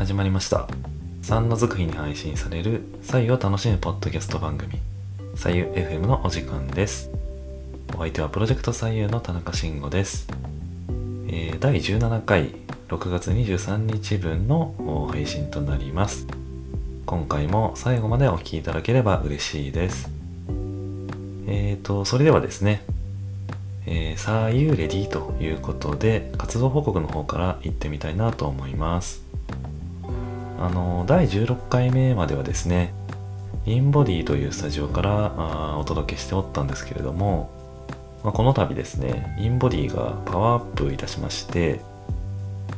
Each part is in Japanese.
始まりました。3の続日に配信される左右を楽しむポッドキャスト番組左右 FM のお時間です。お相手はプロジェクト左右の田中慎吾です、えー、第17回6月23日分の配信となります。今回も最後までお聴きいただければ嬉しいです。えーとそれではですねえー、さあ、You Ready ということで、活動報告の方から行ってみたいなと思います。あの、第16回目まではですね、インボディというスタジオからあお届けしておったんですけれども、まあ、この度ですね、インボディがパワーアップいたしまして、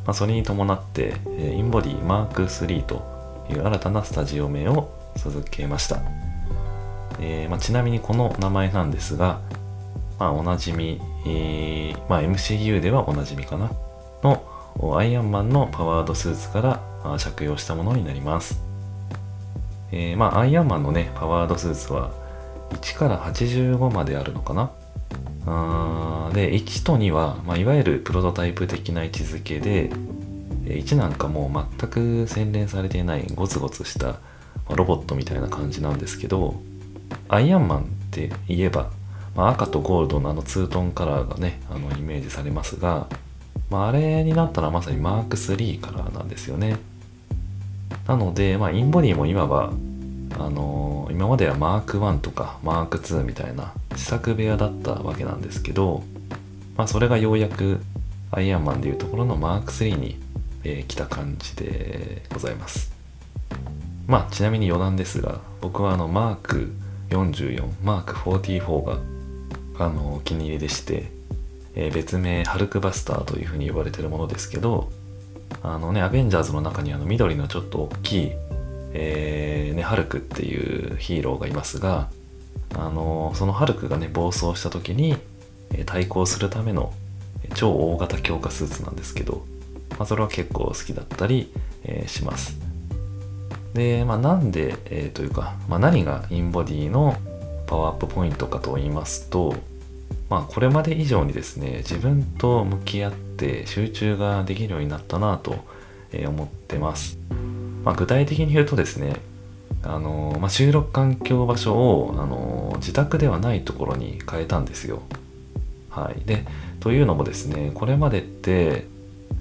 まあ、それに伴って、えインボディマーク3という新たなスタジオ名を授けました。えー、まあ、ちなみにこの名前なんですが、まあ、おなじみ、えー、まあ、MCU ではおなじみかな、のアイアンマンのパワードスーツから着用したものになります。えー、まあ、アイアンマンのね、パワードスーツは1から85まであるのかなあで、1と2は、まあ、いわゆるプロトタイプ的な位置づけで、1なんかもう全く洗練されていないゴツゴツしたロボットみたいな感じなんですけど、アイアンマンって言えばまあ、赤とゴールドのあのツートンカラーがねあのイメージされますが、まあ、あれになったらまさにマーク3カラーなんですよねなので、まあ、インボディも今はあのー、今まではマーク1とかマーク2みたいな試作部屋だったわけなんですけど、まあ、それがようやくアイアンマンでいうところのマーク3に、えー、来た感じでございます。まあちなみに余談ですが僕はあのマーク44マーク44があのお気に入りでして、えー、別名ハルクバスターというふうに呼ばれてるものですけどあのねアベンジャーズの中にあの緑のちょっと大きい、えー、ね、ハルクっていうヒーローがいますがあのそのハルクがね暴走した時に、え対抗するための超大型強化スーツなんですけど、まあ、それは結構好きだったり、えー、します。で、まあ、なんで、えー、というか、まあ、何がインボディのパワーアップポイントかと言いますと、まあ、これまで以上にですね自分と向き合って集中ができるようになったなと思ってます、まあ、具体的に言うとですねあの、まあ、収録環境場所をあの自宅ではないところに変えたんですよ。はい。でというのもですねこれまでって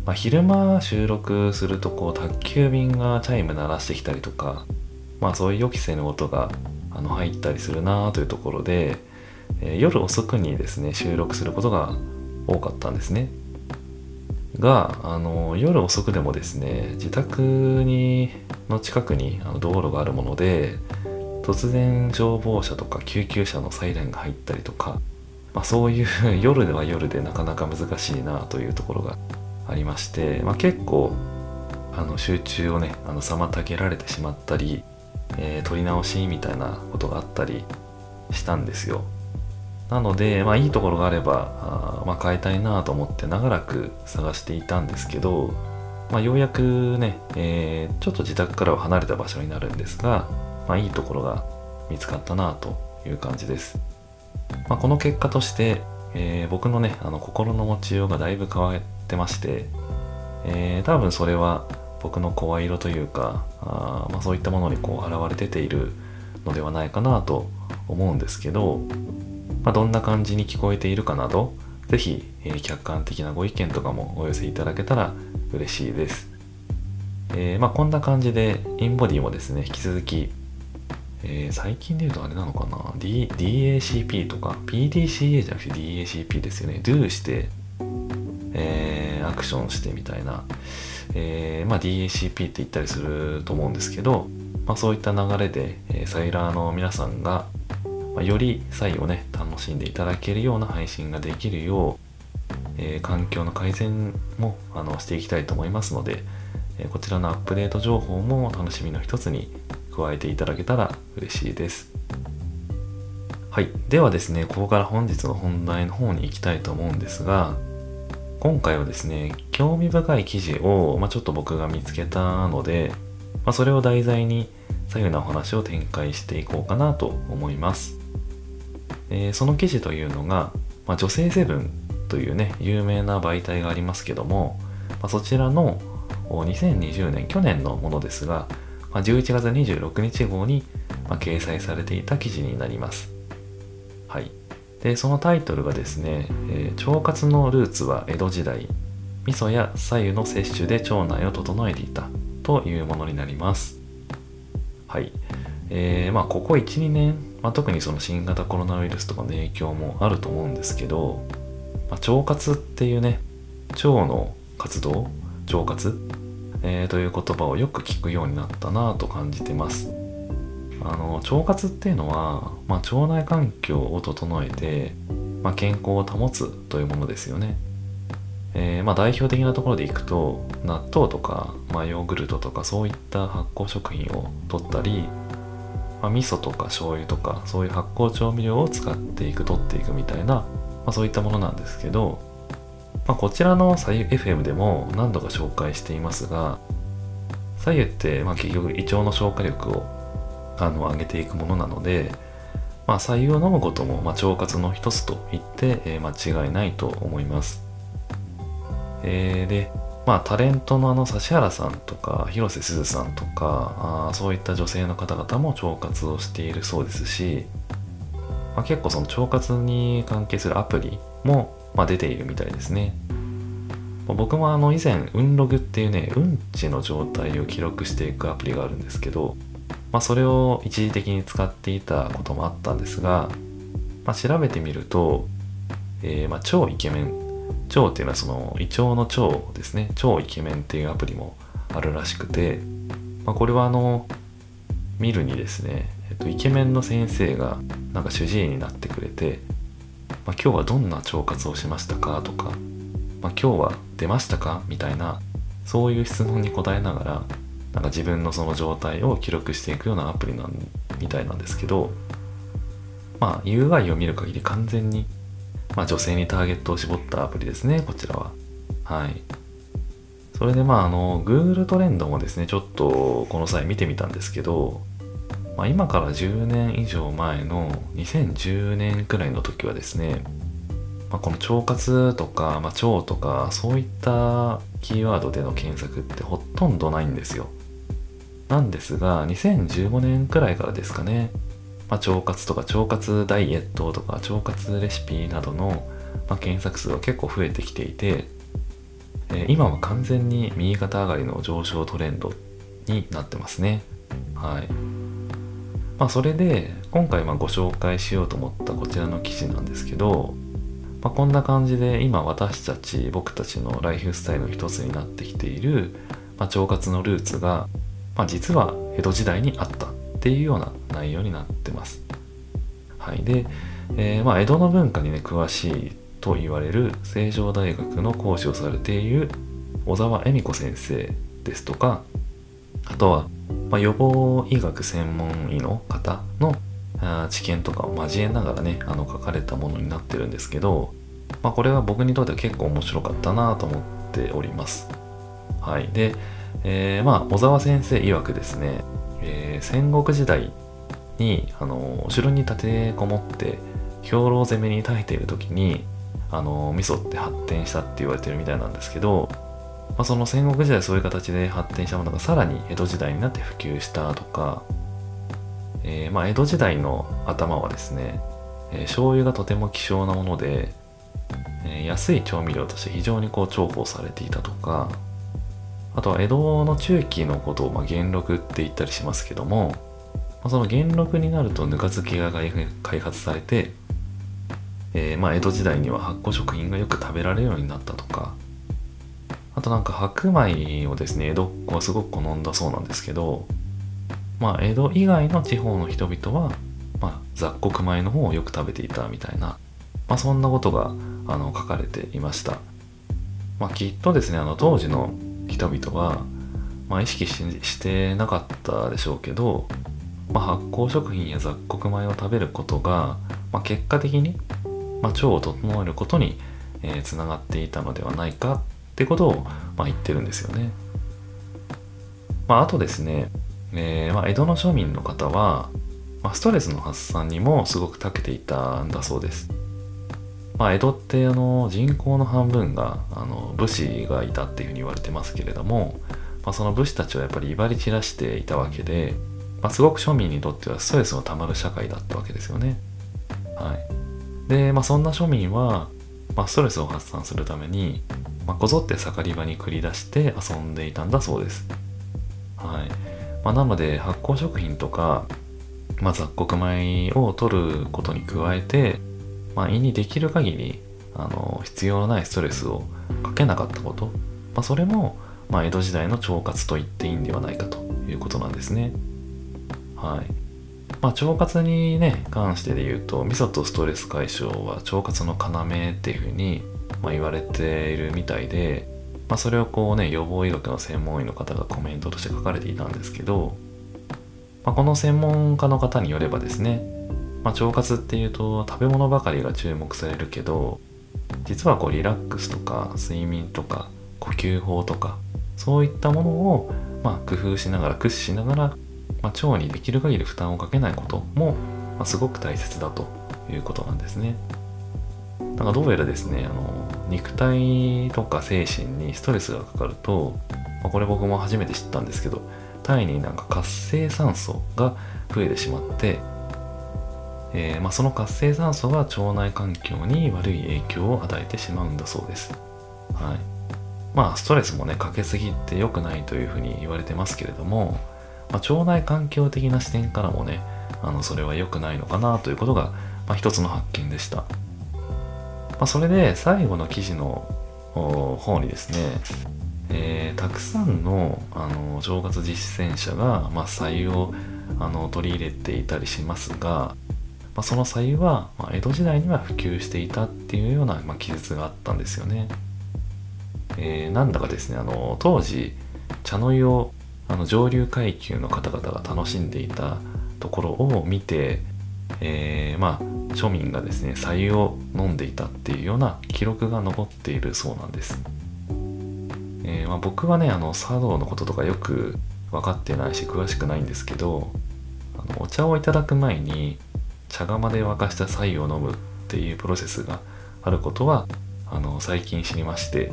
まあ、昼間収録するとこう宅急便がチャイム鳴らしてきたりとか、まあ、そういう予期せぬ音があの入ったりするなというところで、え、夜遅くにですね収録することが多かったんですね。があの夜遅くでもですね自宅にの近くにあの道路があるもので突然消防車とか救急車のサイレンが入ったりとか、まあ、そういう 夜では夜でなかなか難しいなというところがありまして、まあ、結構あの集中をねあの妨げられてしまったりえー、撮り直しみたいなことがあったりしたんですよ。なので、まあ、いいところがあればあ、まあ、変えたいなと思って長らく探していたんですけど、まあ、ようやくね、えー、ちょっと自宅からは離れた場所になるんですが、まあ、いいところが見つかったなという感じです、まあ、この結果として、えー、僕のねあの心の持ちようがだいぶ変わってまして、えー、多分それは僕の声色というかあ、まあ、そういったものにこう現れ出ているのではないかなと思うんですけど、まあ、どんな感じに聞こえているかなど是非、えー、客観的なご意見とかもお寄せいただけたら嬉しいです。えー、まあ、こんな感じでインボディもですね引き続き、えー、最近で言うとあれなのかな、D、DACP とか PDCA じゃなくて DACP ですよね。Do して、えアクションしてみたいな。え、まあ、DACP って言ったりすると思うんですけど、まあ、そういった流れで、え、サイラーの皆さんが、まあ、よりサイをね楽しんでいただけるような配信ができるよう、えー、環境の改善もあのしていきたいと思いますので、えこちらのアップデート情報も楽しみの一つに加えていただけたら嬉しいです。はい。ではですね、ここから本日の本題の方に行きたいと思うんですが、今回はですね、興味深い記事を、まあ、ちょっと僕が見つけたので、まあ、それを題材に左右なお話を展開していこうかなと思います。えー、その記事というのが、まあ、女性セブンというね、有名な媒体がありますけども、まあ、そちらの2020年去年のものですが、まあ、11月26日号に、ま、掲載されていた記事になります。はい。でそのタイトルがですね、えー、腸活のルーツは江戸時代。味噌や左右の摂取で腸内を整えていた。というものになります。はい。えー、まあここ12年、まあ、特にその新型コロナウイルスとかの影響もあると思うんですけど、まあ、腸活っていうね腸の活動腸活、えー、という言葉をよく聞くようになったなと感じてます。あの腸活っていうのは、まあ、腸内環境を整えて、まあ、健康を保つというものですよね。えー、まあ、代表的なところでいくと納豆とか、まあ、ヨーグルトとかそういった発酵食品を取ったり、まあ、味噌とか醤油とかそういう発酵調味料を使っていく取っていくみたいな、まあ、そういったものなんですけど、まあ、こちらの左右 FM でも何度か紹介していますが左右って、まあ、結局胃腸の消化力をあの上げていくものなので、まあ、左右を飲むことも、ま、腸活の一つと言って、えー、間違いないと思います。えー、で、まあ、タレントのあの指原さんとか広瀬すずさんとかあそういった女性の方々も腸活をしているそうですし、まあ、結構その腸活に関係するアプリも、まあ、出ているみたいですね。僕もあの以前、運ログっていうね、うんちの状態を記録していくアプリがあるんですけど、まあ、それを一時的に使っていたこともあったんですが、まあ、調べてみると、えー、まあ超イケメン腸っていうのはその胃腸の腸ですね。超イケメンっていうアプリもあるらしくて、まあ、これはあの見るにですね、えっと、イケメンの先生がなんか主治医になってくれて、まあ、今日はどんな腸活をしましたかとか、まあ、今日は出ましたか？みたいなそういう質問に答えながらなんか自分のその状態を記録していくようなアプリなんみたいなんですけどまあ UI を見る限り完全にまあ、女性にターゲットを絞ったアプリですね、こちらは。はい。それでまあ、あの、Google トレンドもですね、ちょっとこの際見てみたんですけど、まあ、今から10年以上前の2010年くらいの時はですね、まあ、この腸活とか、まあ、腸とか、そういったキーワードでの検索ってほとんどないんですよ。なんですが、2015年くらいからですかね、まあ、腸活とか腸活ダイエットとか腸活レシピなどの、まあ、検索数が結構増えてきていて、え、今は完全に右肩上がりの上昇トレンドになってますね。はい。まあ、それで今回まご紹介しようと思ったこちらの記事なんですけど、まあ、こんな感じで今私たち僕たちのライフスタイルの一つになってきている、まあ、腸活のルーツが、まあ、実は江戸時代にあったっていうような内容になってます。はい。で、えー、まあ、江戸の文化にね、詳しいと言われる成城大学の講師をされている小沢恵美子先生ですとか、あとは、まあ、予防医学専門医の方の知見とかを交えながらね、あの書かれたものになってるんですけど、まあ、これは僕にとっては結構面白かったなと思っております。はい。で、えー、まあ、小沢先生曰くですね、えー、戦国時代にあのお城に立てこもって兵糧攻めに耐えている時にあの味噌って発展したって言われてるみたいなんですけど、まあ、その戦国時代そういう形で発展したものがさらに江戸時代になって普及したとか、えー、まあ、江戸時代の頭はですね、えー、醤油がとても希少なもので、えー、安い調味料として非常にこう重宝されていたとかあとは江戸の中期のことをまあ元禄って言ったりしますけども、まあ、その元禄になるとぬか漬けが開発されて、えー、まあ江戸時代には発酵食品がよく食べられるようになったとかあとなんか白米をですね江戸っ子はすごく好んだそうなんですけどまあ江戸以外の地方の人々は、まあ、雑穀米の方をよく食べていたみたいな、まあ、そんなことがあの書かれていました。まあ、きっとですねあの当時の人々は、まあ、意識してなかったでしょうけど、まあ、発酵食品や雑穀米を食べることが、まあ、結果的に、まあ、腸を整えることにつな、えー、がっていたのではないかってことを、まあ、言ってるんですよね。まあ、あとですね、えーまあ、江戸の庶民の方は、まあ、ストレスの発散にもすごく長けていたんだそうです。まあ、江戸ってあの人口の半分があの武士がいたっていうふうに言われてますけれども、まあ、その武士たちはやっぱり威張り散らしていたわけで、まあ、すごく庶民にとってはストレスのたまる社会だったわけですよね。はい、で、まあ、そんな庶民は、まあ、ストレスを発散するために、まあ、こぞって盛り場に繰り出して遊んでいたんだそうです。はいまあ、なので発酵食品とか、まあ、雑穀米を取ることに加えて、まあ、胃にできる限りあの必要のないストレスをかけなかったこと、まあ、それも、まあ、江戸時代の腸活と言っていいんではないかということなんですね。はい。まあ、腸活にね、関してで言うと、味噌とストレス解消は腸活の要っていうふうに、まあ、言われているみたいで、まあ、それをこうね、予防医学の専門医の方がコメントとして書かれていたんですけど、まあ、この専門家の方によればですね、まあ、腸活っていうと食べ物ばかりが注目されるけど、実はこうリラックスとか睡眠とか呼吸法とかそういったものを、ま、工夫しながら駆使しながら、ま、腸にできる限り負担をかけないことも、ま、すごく大切だということなんですね。だかどうやらですねあの肉体とか精神にストレスがかかると、まあ、これ僕も初めて知ったんですけど体になんか活性酸素が増えてしまってえー、まあ、その活性酸素が腸内環境に悪い影響を与えてしまうんだそうです。はい。まあ、ストレスもね、かけすぎって良くないというふうに言われてますけれども、まあ、腸内環境的な視点からもね、あの、それは良くないのかなということが、まあ、一つの発見でした。まあ、それで、最後の記事の方にですね、えー、たくさんのあの腸活実践者が、まあ、採用あの取り入れていたりしますが、まあ、その左右は、まあ、江戸時代には普及していたっていうような、まあ、記述があったんですよね。えー、なんだかですねあの当時茶の湯をあの上流階級の方々が楽しんでいたところを見て、えー、まあ庶民がですね白湯を飲んでいたっていうような記録が残っているそうなんです。えー、まあ、僕はねあの茶道のこととかよく分かってないし詳しくないんですけどあのお茶をいただく前に茶釜で沸かした白湯を飲むっていうプロセスがあることはあの最近知りまして。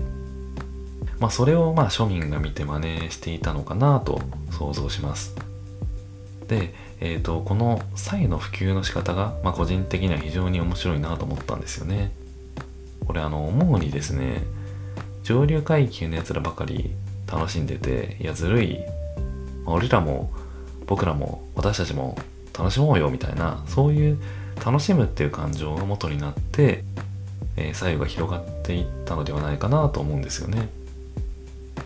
まあそれをまあ庶民が見て真似していたのかなと想像します。で、えーと、この白湯の普及の仕方が、まあ、個人的には非常に面白いなと思ったんですよね。これあの思うにですね上流階級のやつらばかり楽しんでていやずるい、まあ、俺らも僕らも私たちも楽しもうよみたいなそういう楽しむっていう感情が元になって、えー、左右が広がっていったのではないかなと思うんですよね。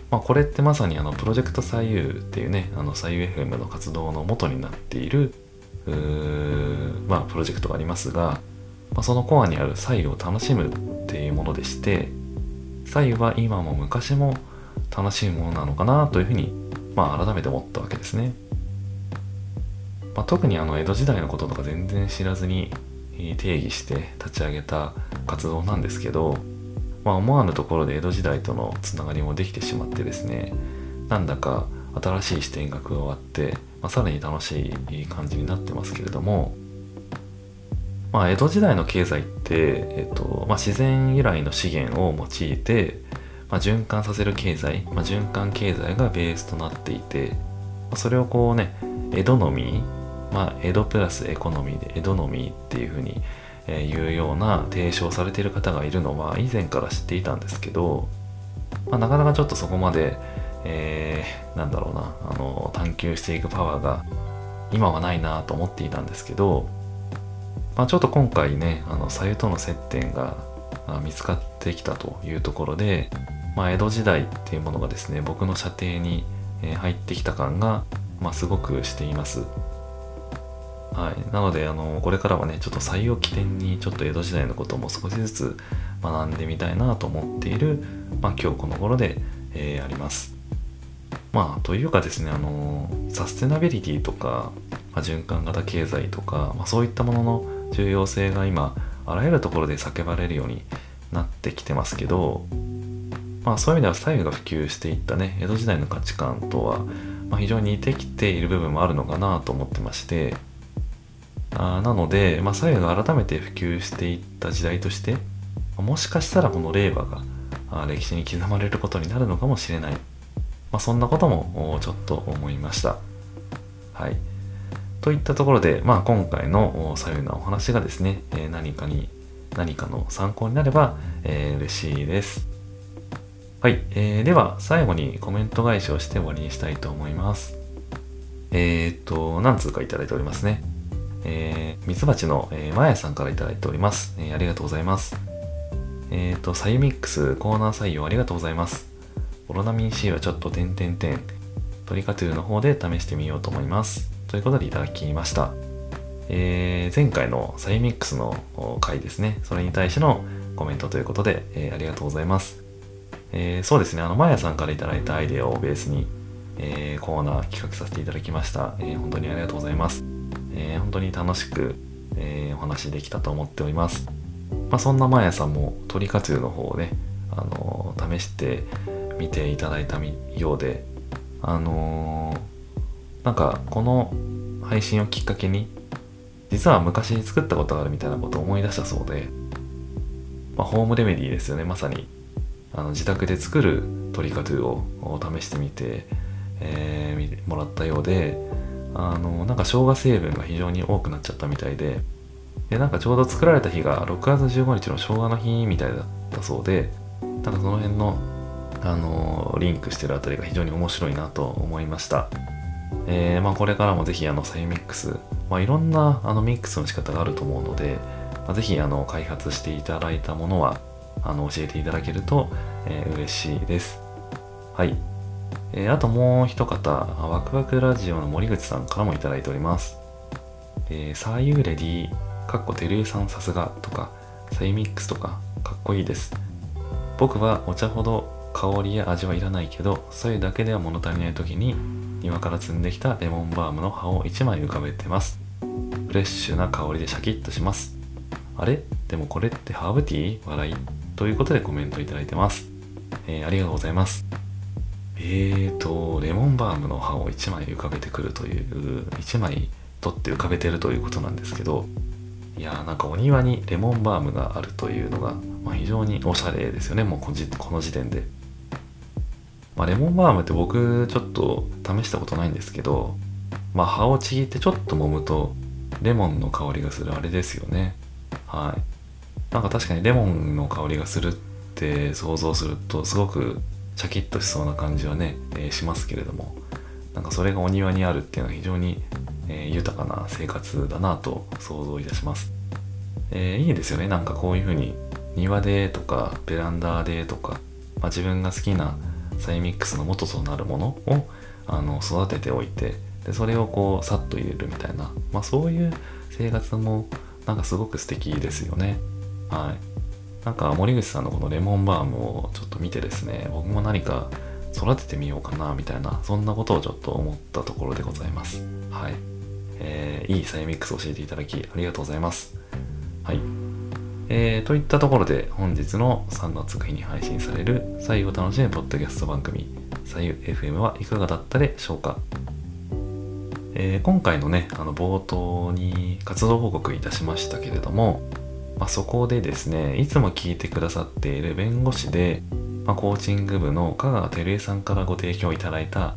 まあ、これってまさにあのプロジェクト左右っていうねあの左右 FM の活動の元になっているまあ、プロジェクトがありますが、まあ、そのコアにある左右を楽しむっていうものでして左右は今も昔も楽しいものなのかなというふうに、まあ、改めて思ったわけですね。まあ、特にあの江戸時代のこととか全然知らずに定義して立ち上げた活動なんですけど、まあ、思わぬところで江戸時代とのつながりもできてしまってですねなんだか新しい視点が加わって、まあ、さらに楽しい感じになってますけれども、まあ、江戸時代の経済って、えっとまあ、自然由来の資源を用いて、まあ、循環させる経済、まあ、循環経済がベースとなっていて、ま、それをこうね江戸のみまあ、江戸プラスエコノミーで江戸のみっていうふうに、え、いうような提唱されている方がいるのは以前から知っていたんですけど、まあ、なかなかちょっとそこまで、えー、なんだろうなあの探求していくパワーが今はないなと思っていたんですけど、まあ、ちょっと今回ねあの左右との接点が見つかってきたというところで、まあ、江戸時代っていうものがですね僕の射程に入ってきた感が、まあ、すごくしています。はい、なのであのこれからはねちょっと採用起点にちょっと江戸時代のことも少しずつ学んでみたいなと思っている、まあ、今日この頃で、えー、あります。まあというかですねあのサステナビリティとか、まあ、循環型経済とか、まあ、そういったものの重要性が今あらゆるところで叫ばれるようになってきてますけど、まあ、そういう意味では左右が普及していったね江戸時代の価値観とは、ま、非常に似てきている部分もあるのかなと思ってましてあなので、まあ、左右が改めて普及していった時代としてもしかしたらこの令和が歴史に刻まれることになるのかもしれない、まあ、そんなこともちょっと思いました。はい。といったところで、まあ、今回の左右なお話がですね、何かに何かの参考になれば、えー、嬉しいです。はい、えー、では最後にコメント返しをして終わりにしたいと思います。えー、っと何通かいただいておりますね。えー、ミツバチの、えー、まやさんからいただいております、えー、ありがとうございますえっ、と、サイミックスコーナー採用ありがとうございます。オロナミン C はちょっと点々点。トリカトゥーの方で試してみようと思います。ということでいただきました。えー、前回のサイミックスの回ですね。それに対してのコメントということで、えー、ありがとうございます。えー、そうですね、あの、まやさんからいただいたアイデアをベースに、えー、コーナー企画させていただきました。えー、本当にありがとうございます。えー、本当に楽しく、えー、お話できたと思っております。まあ、そんなまやさんも鳥活用の方をね、あのー、試してみていただいたようで、あのー、なんかこの配信をきっかけに実は昔作ったことがあるみたいなことを思い出したそうで、まあ、ホームレメディーですよねまさにあの自宅で作るトリカトゥを試してみて、えー、もらったようであのなんか生姜成分が非常に多くなっちゃったみたいででなんかちょうど作られた日が6月15日の生姜の日みたいだったそうでなんかその辺のあのリンクしてるあたりが非常に面白いなと思いました。えー、まあ、これからもぜひあのサイミックス、まあ、いろんなあのミックスの仕方があると思うので、まあ、ぜひあの開発していただいたものはあの教えていただけると、えー、嬉しいです。はい。えー、あともう一方、ワクワクラジオの森口さんからもいいております。えー、サーユーレディーかっこ照井さんさすがとか、サイミックスとか、かっこいいです。僕はお茶ほど香りや味はいらないけど、それだけでは物足りない時に、庭から摘んできたレモンバームの葉を1枚浮かべてます。フレッシュな香りでシャキッとします。あれ？でもこれってハーブティー？笑いということでコメントいただいてます。えー、ありがとうございます。えーと、レモンバームの葉を1枚浮かべてくるという、1枚取って浮かべてるということなんですけど、いやーなんかお庭にレモンバームがあるというのが、まあ、非常におしゃれですよね。もうこの時点で、まあ、レモンバームって僕ちょっと試したことないんですけど、まあ、葉をちぎってちょっと揉むとレモンの香りがする。あれですよね。はい。なんか確かにレモンの香りがするって想像するとすごくシャキッとしそうな感じはね、えー、しますけれどもなんかそれがお庭にあるっていうのは非常にえー、豊かな生活だなと想像いたします。えー、いいですよね。なんかこういうふうに庭でとかベランダでとか、まあ、自分が好きなサイミックスの元となるものをあの育てておいてでそれをこうさっと入れるみたいな、まあ、そういう生活もなんかすごく素敵ですよね。はい。なんか森口さんのこのレモンバームをちょっと見てですね、僕も何か育ててみようかなみたいな、そんなことをちょっと思ったところでございます。はい。えー、いいサイミックスを教えていただきありがとうございます。はい。えー、といったところで本日の3月9日に配信される左右を楽しむポッドキャスト番組左右 FM はいかがだったでしょうか、えー、今回のね、あの冒頭に活動報告いたしましたけれども、まあ、そこでですね、いつも聞いてくださっている弁護士で、まあ、コーチング部の香川照江さんからご提供いただいた、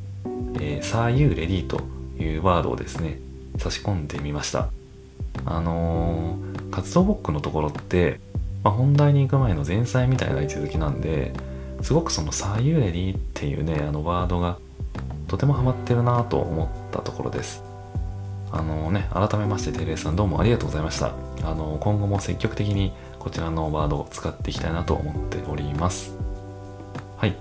えー、サーユーレディというワードをですね、差し込んでみました。あのー、活動ボックのところって、まあ、本題に行く前の前菜みたいな位置づきなんですごくその「サユーレディ」っていうねあのワードがとてもハマってるなと思ったところです。あのね改めましてテレさんどうもありがとうございました。あの今後も積極的にこちらのワードを使っていきたいなと思っております。はい、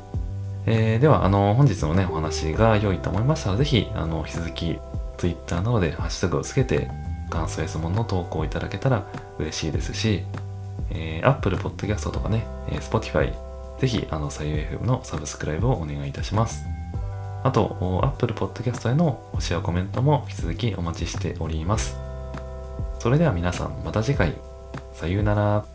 えー、ではあの本日のねお話が良いと思いましたら是非あの引き続き Twitter などでハッシュタグをつけて感想や質問の投稿をいただけたら嬉しいですし、えー、Apple Podcast とかね、えー、Spotify、ぜひ、あの、左右 FM のサブスクライブをお願いいたします。あと、Apple Podcast への星やコメントも引き続きお待ちしております。それでは皆さん、また次回、さようなら。